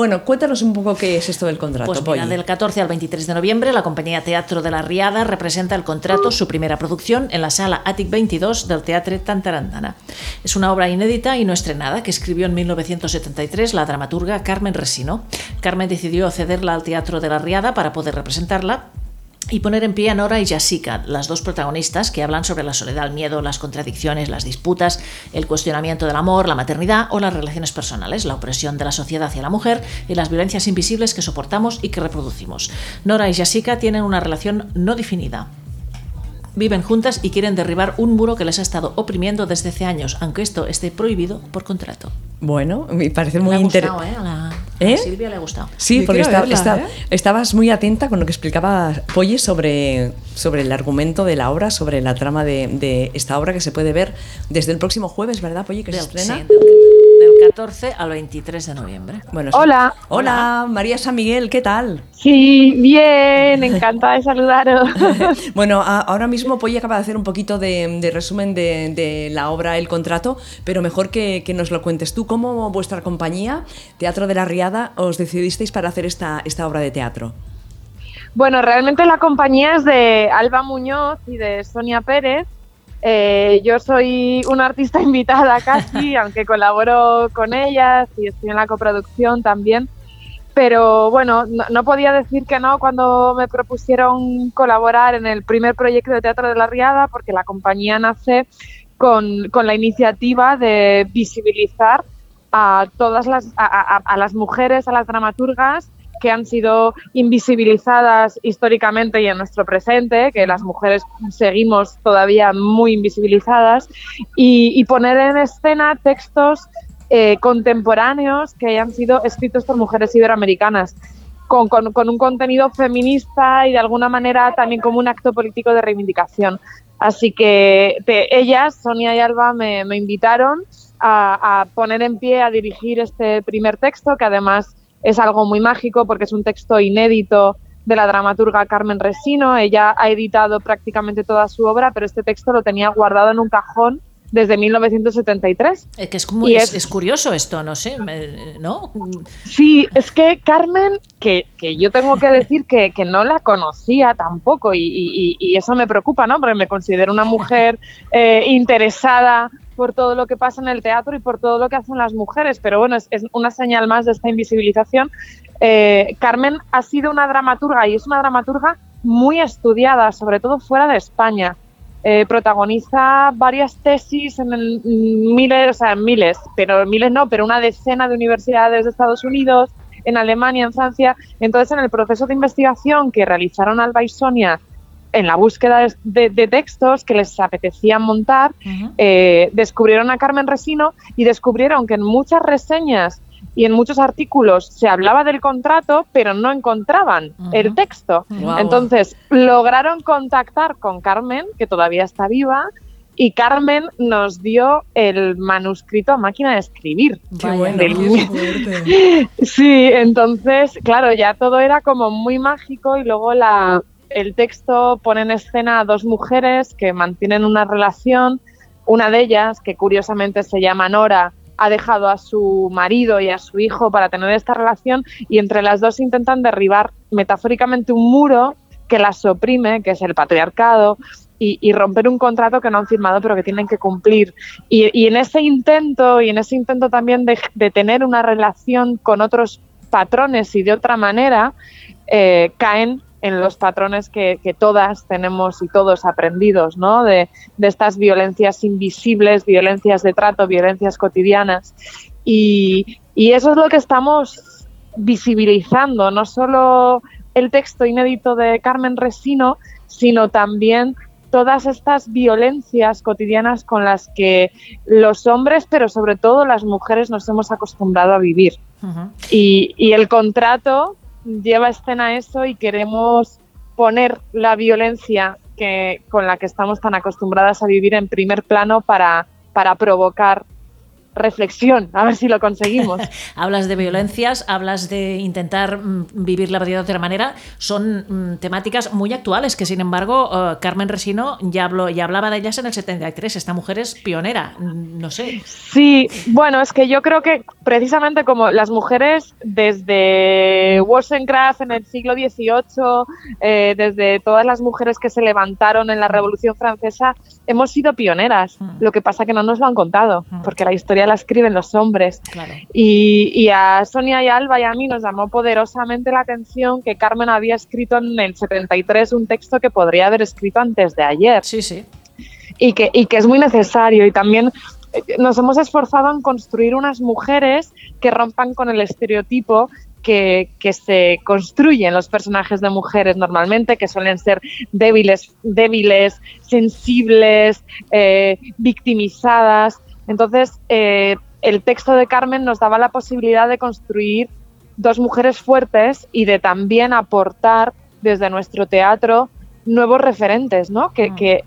Bueno, cuéntanos un poco qué es esto del contrato. Pues mira, del 14 al 23 de noviembre, la compañía Teatro de la Riada representa el contrato, su primera producción, en la sala Attic 22 del Teatre Tantarandana. Es una obra inédita y no estrenada que escribió en 1973 la dramaturga Carmen Resino. Carmen decidió cederla al Teatro de la Riada para poder representarla y poner en pie a Nora y Jessica, las dos protagonistas que hablan sobre la soledad, el miedo, las contradicciones, las disputas, el cuestionamiento del amor, la maternidad o las relaciones personales, la opresión de la sociedad hacia la mujer y las violencias invisibles que soportamos y que reproducimos. Nora y Jessica tienen una relación no definida, Viven juntas y quieren derribar un muro que les ha estado oprimiendo desde hace años, aunque esto esté prohibido por contrato. Bueno, me parece muy interesante. ¿eh? ¿Eh? Silvia le ha gustado. Sí, porque ¿eh? estabas muy atenta con lo que explicaba Polly sobre, sobre el argumento de la obra, sobre la trama de, esta obra que se puede ver desde el próximo jueves, ¿verdad, Polly? Que se estrena. 14 al 23 de noviembre. Bueno, hola. Hola, María San Miguel, ¿qué tal? Sí, bien, encantada de saludaros. bueno, ahora mismo Polly acaba de hacer un poquito de, resumen de, la obra El Contrato, pero mejor que, nos lo cuentes tú. ¿Cómo vuestra compañía, Teatro de la Riada, os decidisteis para hacer esta, esta obra de teatro? Bueno, realmente la compañía es de Alba Muñoz y de Sonia Pérez. Eh, yo soy una artista invitada casi, aunque colaboro con ellas y estoy en la coproducción también. Pero bueno, no, podía decir que no cuando me propusieron colaborar en el primer proyecto de Teatro de la Riada, porque la compañía nace con, con la iniciativa de visibilizar a todas las, a las mujeres, a las dramaturgas que han sido invisibilizadas históricamente y en nuestro presente, que las mujeres seguimos todavía muy invisibilizadas, y, poner en escena textos eh, contemporáneos que hayan sido escritos por mujeres iberoamericanas. Con, un contenido feminista y de alguna manera también como un acto político de reivindicación. Así que ellas, Sonia y Alba, me, invitaron a, a, poner en pie, a dirigir este primer texto, que además es algo muy mágico porque es un texto inédito de la dramaturga Carmen Resino. Ella ha editado prácticamente toda su obra, pero este texto lo tenía guardado en un cajón desde 1973. Es que es, muy, es, curioso esto, no sé, ¿no? Sí, es que Carmen, que, yo tengo que decir que, no la conocía tampoco y, eso me preocupa, ¿no? Porque me considero una mujer eh, interesada por todo lo que pasa en el teatro y por todo lo que hacen las mujeres, pero bueno, es, una señal más de esta invisibilización. Eh, Carmen ha sido una dramaturga y es una dramaturga muy estudiada, sobre todo fuera de España. Eh, protagoniza varias tesis en miles, o sea, en miles, pero miles no, pero una decena de universidades de Estados Unidos, en Alemania, en Francia. Entonces, en el proceso de investigación que realizaron Alba y Sonia en la búsqueda de, textos que les apetecía montar, eh, descubrieron a Carmen Resino y descubrieron que en muchas reseñas y en muchos artículos se hablaba del contrato, pero no encontraban el texto. Entonces lograron contactar con Carmen, que todavía está viva, y Carmen nos dio el manuscrito a máquina de escribir. Qué bueno, sí, entonces, claro, ya todo era como muy mágico y luego la, el texto pone en escena a dos mujeres que mantienen una relación. Una de ellas, que curiosamente se llama Nora, ha dejado a su marido y a su hijo para tener esta relación y entre las dos intentan derribar metafóricamente un muro que las oprime, que es el patriarcado, y, romper un contrato que no han firmado pero que tienen que cumplir. Y, en ese intento, y en ese intento también de, tener una relación con otros patrones y de otra manera, eh, caen en los patrones que, todas tenemos y todos aprendidos, ¿no? De, estas violencias invisibles, violencias de trato, violencias cotidianas. Y, eso es lo que estamos visibilizando, no solo el texto inédito de Carmen Resino, sino también todas estas violencias cotidianas con las que los hombres, pero sobre todo las mujeres, nos hemos acostumbrado a vivir. y, y, el contrato lleva escena eso y queremos poner la violencia que, con la que estamos tan acostumbradas a vivir en primer plano para, para provocar reflexión, a ver si lo conseguimos. hablas de violencias, hablas de intentar mm, vivir la vida de otra manera, son mm, temáticas muy actuales que sin embargo eh, Carmen Resino ya, habló, ya hablaba de ellas en el 73, esta mujer es pionera, mm, no sé. Sí, bueno, es que yo creo que precisamente como las mujeres desde Wollstonecraft en el siglo XVIII, eh, desde todas las mujeres que se levantaron en la Revolución Francesa, hemos sido pioneras, lo que pasa que no nos lo han contado, porque la historia la escriben los hombres. Y, a Sonia y Alba y a mí nos llamó poderosamente la atención que Carmen había escrito en el 73 un texto que podría haber escrito antes de ayer. Sí, sí. Y que, y que es muy necesario. Y también eh, nos hemos esforzado en construir unas mujeres que rompan con el estereotipo que, que, se construyen los personajes de mujeres normalmente, que suelen ser débiles, débiles sensibles, eh, victimizadas. Entonces, eh, el texto de Carmen nos daba la posibilidad de construir dos mujeres fuertes y de también aportar desde nuestro teatro nuevos referentes, ¿no? Que, mm. que,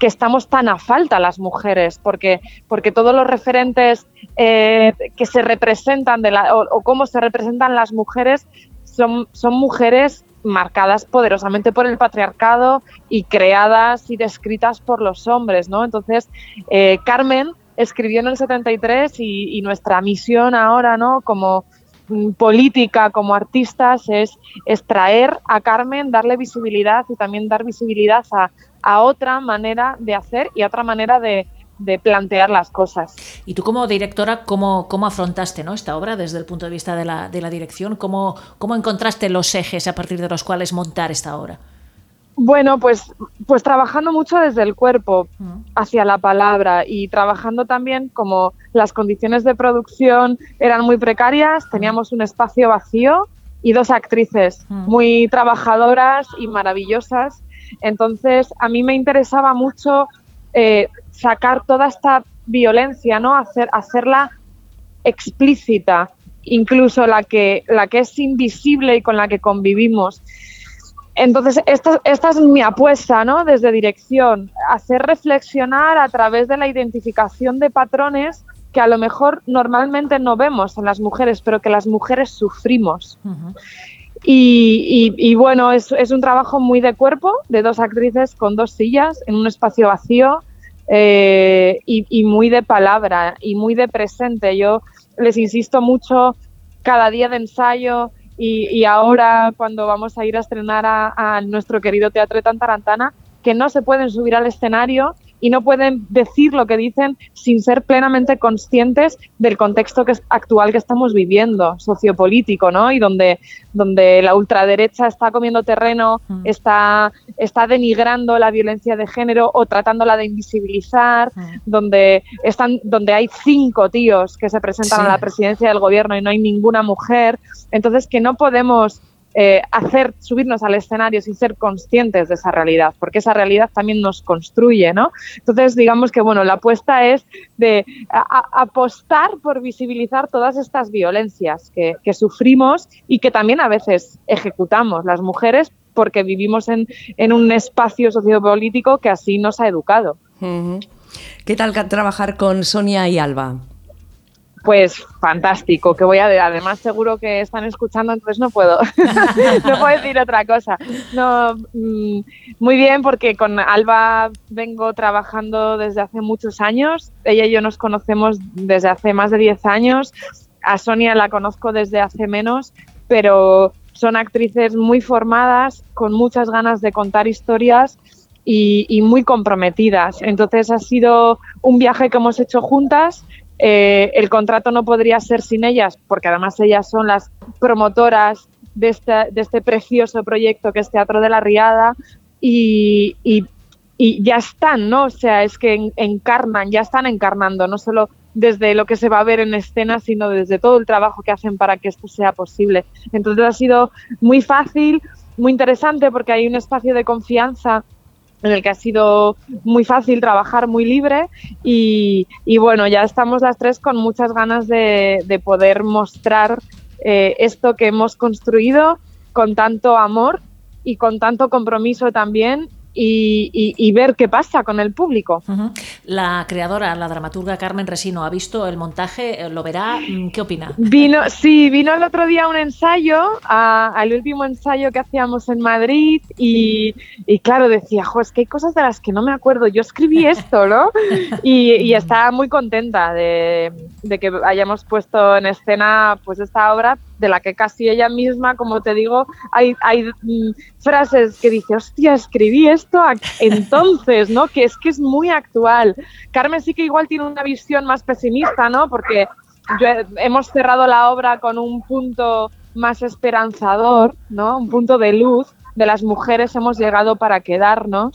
estamos tan a falta las mujeres, porque, porque todos los referentes eh, que se representan de la, o, cómo se representan las mujeres son, son mujeres marcadas poderosamente por el patriarcado y creadas y descritas por los hombres, ¿no? Entonces, eh, Carmen escribió en el 73 y, nuestra misión ahora, ¿no? Como mm, política, como artistas, es, extraer a Carmen, darle visibilidad y también dar visibilidad a, otra manera de hacer y a otra manera de, plantear las cosas. Y tú como directora, ¿cómo, cómo afrontaste ¿no? esta obra desde el punto de vista de la, de la dirección? ¿Cómo, ¿Cómo encontraste los ejes a partir de los cuales montar esta obra? Bueno, pues, pues trabajando mucho desde el cuerpo hacia la palabra y trabajando también como las condiciones de producción eran muy precarias, teníamos un espacio vacío y dos actrices muy trabajadoras y maravillosas. Entonces, a mí me interesaba mucho eh, sacar toda esta violencia, ¿no? Hacer, hacerla explícita, incluso la que, la que es invisible y con la que convivimos. Entonces, esta, esta, es mi apuesta, ¿no? Desde dirección, hacer reflexionar a través de la identificación de patrones que a lo mejor normalmente no vemos en las mujeres, pero que las mujeres sufrimos. y, bueno, es, es, un trabajo muy de cuerpo, de dos actrices con dos sillas en un espacio vacío eh, y, y muy de palabra y muy de presente. Yo les insisto mucho cada día de ensayo y, ahora cuando vamos a ir a estrenar a, nuestro querido Teatro de Tantarantana, que no se pueden subir al escenario y no pueden decir lo que dicen sin ser plenamente conscientes del contexto que es, actual que estamos viviendo, sociopolítico, ¿no? Y donde, donde la ultraderecha está comiendo terreno, mm. está, está denigrando la violencia de género o tratándola de invisibilizar, mm. donde, están, donde hay cinco tíos que se presentan a la presidencia del gobierno y no hay ninguna mujer. Entonces, que no podemos eh, hacer subirnos al escenario sin ser conscientes de esa realidad, porque esa realidad también nos construye, ¿no? Entonces, digamos que bueno, la apuesta es de apostar por visibilizar todas estas violencias que, sufrimos y que también a veces ejecutamos las mujeres porque vivimos en, un espacio sociopolítico que así nos ha educado. ¿Qué tal trabajar con Sonia y Alba? Pues fantástico, que voy a además seguro que están escuchando, entonces no puedo, no puedo decir otra cosa. No, mm, muy bien, porque con Alba vengo trabajando desde hace muchos años. Ella y yo nos conocemos desde hace más de 10 años. A Sonia la conozco desde hace menos, pero son actrices muy formadas, con muchas ganas de contar historias y, y muy comprometidas. Entonces ha sido un viaje que hemos hecho juntas eh, el contrato no podría ser sin ellas, porque además ellas son las promotoras de este, precioso proyecto que es Teatro de la Riada y, ya están, ¿no? O sea, es que encarnan, ya están encarnando, no solo desde lo que se va a ver en escena, sino desde todo el trabajo que hacen para que esto sea posible. Entonces ha sido muy fácil, muy interesante, porque hay un espacio de confianza en el que ha sido muy fácil trabajar, muy libre. Y, bueno, ya estamos las tres con muchas ganas de, poder mostrar eh, esto que hemos construido con tanto amor y con tanto compromiso también y, ver qué pasa con el público. La creadora, la dramaturga Carmen Resino, ¿ha visto el montaje? ¿Lo verá? Mm, ¿Qué opina? Vino, sí, vino el otro día un ensayo, al último ensayo que hacíamos en Madrid y, claro, decía, jo, es que hay cosas de las que no me acuerdo, yo escribí esto, ¿no? Y, y estaba muy contenta de, de que hayamos puesto en escena pues esta obra de la que casi ella misma, como te digo, hay, hay mm, frases que dice, hostia, escribí esto entonces, ¿no? Que es que es muy actual. Carmen sí que igual tiene una visión más pesimista, ¿no? Porque hemos cerrado la obra con un punto más esperanzador, ¿no? Un punto de luz. De las mujeres hemos llegado para quedarnos.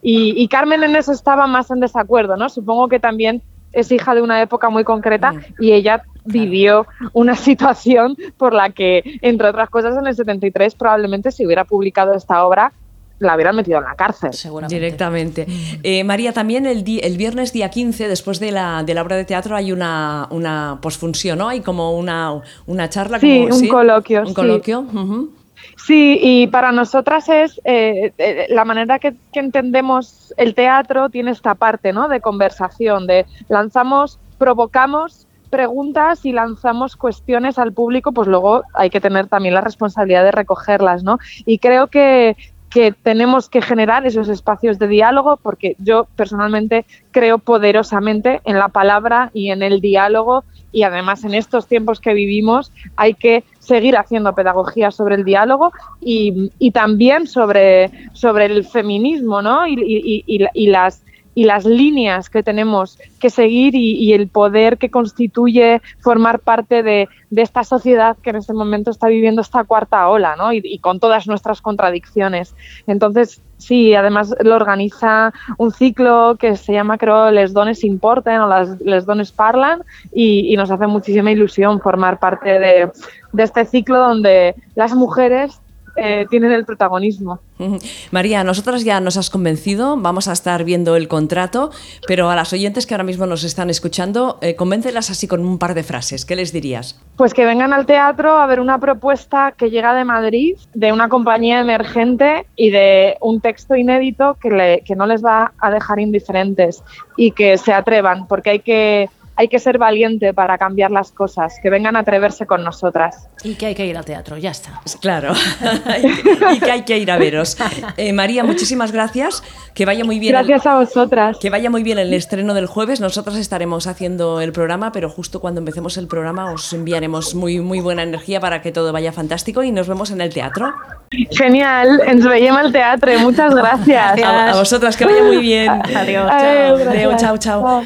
Y, y Carmen en eso estaba más en desacuerdo, ¿no? Supongo que también es hija de una época muy concreta mm. y ella vivió una situación por la que, entre otras cosas, en el 73 probablemente si hubiera publicado esta obra la hubieran metido en la cárcel. Directamente. Eh, María, también el, el, viernes día 15, después de la, de la obra de teatro, hay una, una posfunción, ¿no? Hay como una, una charla. Sí, un coloquio. Un coloquio. Sí, y para nosotras es eh, eh, la manera que, entendemos el teatro tiene esta parte, ¿no? De conversación, de lanzamos, provocamos preguntas y lanzamos cuestiones al público, pues luego hay que tener también la responsabilidad de recogerlas, ¿no? Y creo que, que tenemos que generar esos espacios de diálogo porque yo personalmente creo poderosamente en la palabra y en el diálogo y además en estos tiempos que vivimos hay que seguir haciendo pedagogía sobre el diálogo y, y también sobre, sobre el feminismo ¿no? y, y, y las y las líneas que tenemos que seguir y, el poder que constituye formar parte de, esta sociedad que en este momento está viviendo esta cuarta ola, ¿no? Y, con todas nuestras contradicciones. Entonces, sí, además lo organiza un ciclo que se llama, creo, Les Dones Importen o las Les Dones Parlan y, nos hace muchísima ilusión formar parte de, de este ciclo donde las mujeres eh, tienen el protagonismo. María, nosotras ya nos has convencido, vamos a estar viendo el contrato, pero a las oyentes que ahora mismo nos están escuchando, eh, convéncelas así con un par de frases. ¿Qué les dirías? Pues que vengan al teatro a ver una propuesta que llega de Madrid, de una compañía emergente y de un texto inédito que, que no les va a dejar indiferentes y que se atrevan, porque hay que hay que ser valiente para cambiar las cosas, que vengan a atreverse con nosotras. Y que hay que ir al teatro, ya está. Claro, y que hay que ir a veros. Eh, María, muchísimas gracias, que vaya muy bien. Gracias a vosotras. Que vaya muy bien el estreno del jueves, nosotros estaremos haciendo el programa, pero justo cuando empecemos el programa os enviaremos muy, muy buena energía para que todo vaya fantástico y nos vemos en el teatro. Genial, ens veiem al teatro, muchas gracias. A, vosotras, que vaya muy bien. Adiós. Adiós chao, chao.